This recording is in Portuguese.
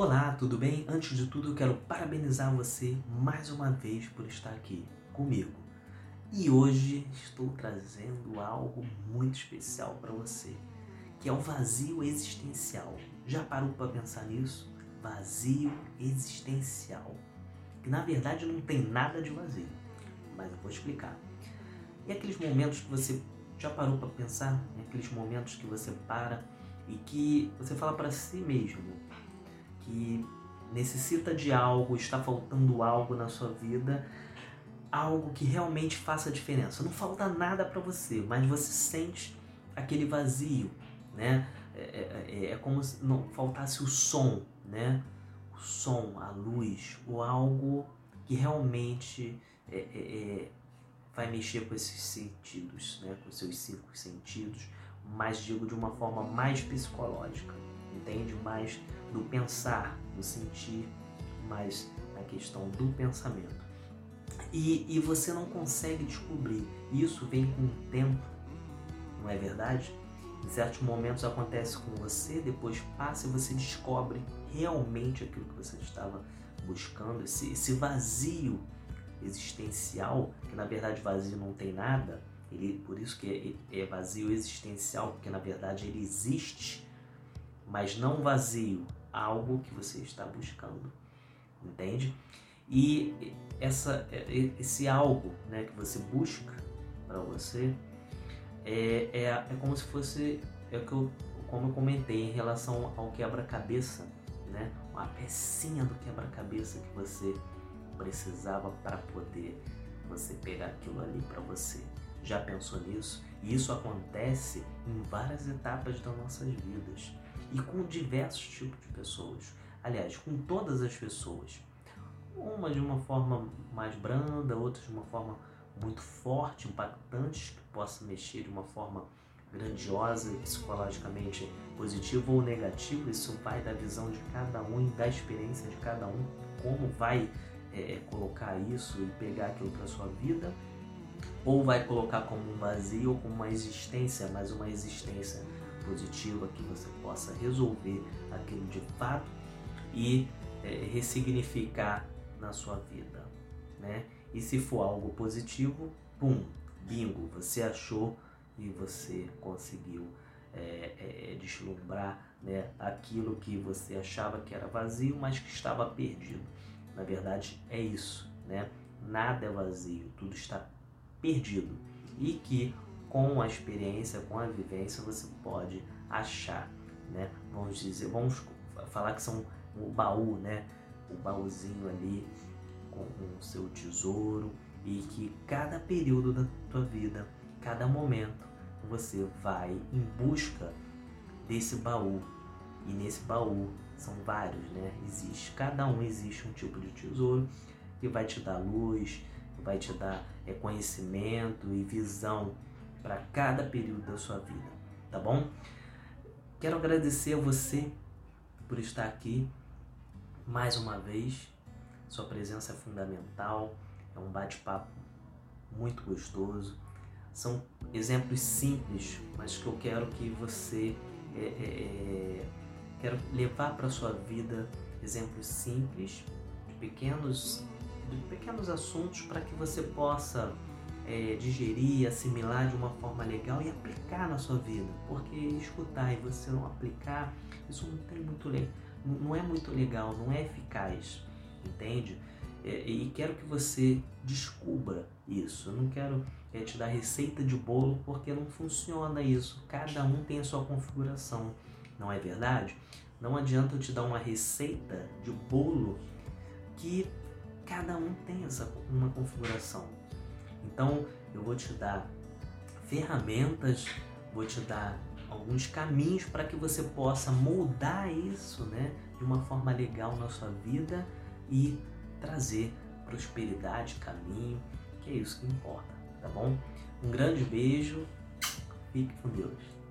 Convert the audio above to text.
Olá, tudo bem? Antes de tudo, eu quero parabenizar você mais uma vez por estar aqui comigo. E hoje estou trazendo algo muito especial para você, que é o vazio existencial. Já parou para pensar nisso? Vazio existencial. Que na verdade não tem nada de vazio, mas eu vou explicar. E aqueles momentos que você já parou para pensar? Aqueles momentos que você para e que você fala para si mesmo, que necessita de algo, está faltando algo na sua vida, algo que realmente faça diferença. Não falta nada para você, mas você sente aquele vazio, né? É, é, é, é, como se não faltasse o som, né? O som, a luz, ou algo que realmente é, é, é vai mexer com esses sentidos, né? Com seus cinco sentidos, mas digo de uma forma mais psicológica entende mais do pensar, do sentir, mais a questão do pensamento. E, e você não consegue descobrir. Isso vem com o tempo, não é verdade? Em certos momentos acontece com você, depois passa e você descobre realmente aquilo que você estava buscando, esse, esse vazio existencial, que na verdade vazio não tem nada, ele, por isso que é, é vazio existencial, porque na verdade ele existe, mas não vazio, algo que você está buscando, entende? E essa, esse algo né, que você busca para você é, é, é como se fosse, é que eu, como eu comentei em relação ao quebra-cabeça, né? uma pecinha do quebra-cabeça que você precisava para poder você pegar aquilo ali para você. Já pensou nisso? E isso acontece em várias etapas das nossas vidas e com diversos tipos de pessoas. Aliás, com todas as pessoas. Uma de uma forma mais branda, outra de uma forma muito forte, impactante, que possa mexer de uma forma grandiosa, psicologicamente positiva ou negativa. Isso vai da visão de cada um e da experiência de cada um, como vai é, colocar isso e pegar aquilo para sua vida, ou vai colocar como um vazio como uma existência, mas uma existência positiva que você possa resolver aquilo de fato e é, ressignificar na sua vida, né? E se for algo positivo, pum, bingo, você achou e você conseguiu é, é, deslumbrar né, aquilo que você achava que era vazio, mas que estava perdido. Na verdade, é isso, né? Nada é vazio, tudo está perdido. E que com a experiência, com a vivência, você pode achar, né? Vamos dizer, vamos falar que são o baú, né? O baúzinho ali com o seu tesouro e que cada período da tua vida, cada momento, você vai em busca desse baú. E nesse baú são vários, né? Existe, cada um existe um tipo de tesouro que vai te dar luz, vai te dar é, conhecimento e visão para cada período da sua vida, tá bom? Quero agradecer a você por estar aqui mais uma vez. Sua presença é fundamental, é um bate-papo muito gostoso. São exemplos simples, mas que eu quero que você é, é, é quero levar para sua vida exemplos simples de pequenos de pequenos assuntos para que você possa é, digerir, assimilar de uma forma legal e aplicar na sua vida. Porque escutar e você não aplicar, isso não tem muito não é muito legal, não é eficaz, entende? É, e quero que você descubra isso. Eu não quero é, te dar receita de bolo porque não funciona isso. Cada um tem a sua configuração, não é verdade? Não adianta eu te dar uma receita de bolo que cada um tem essa uma configuração. Então, eu vou te dar ferramentas, vou te dar alguns caminhos para que você possa moldar isso, né, de uma forma legal na sua vida e trazer prosperidade, caminho, que é isso que importa, tá bom? Um grande beijo, fique com Deus.